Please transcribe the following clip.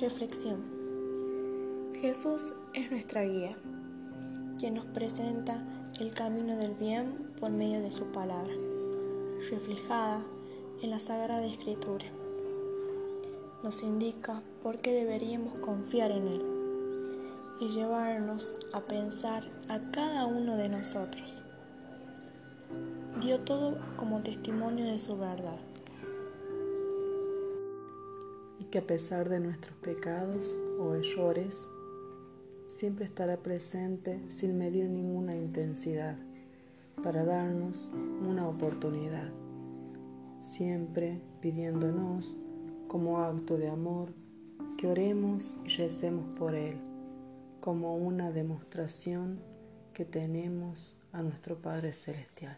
Reflexión. Jesús es nuestra guía, quien nos presenta el camino del bien por medio de su palabra, reflejada en la Sagrada Escritura. Nos indica por qué deberíamos confiar en Él y llevarnos a pensar a cada uno de nosotros. Dio todo como testimonio de su verdad que a pesar de nuestros pecados o errores, siempre estará presente sin medir ninguna intensidad para darnos una oportunidad, siempre pidiéndonos como acto de amor que oremos y recemos por Él, como una demostración que tenemos a nuestro Padre Celestial.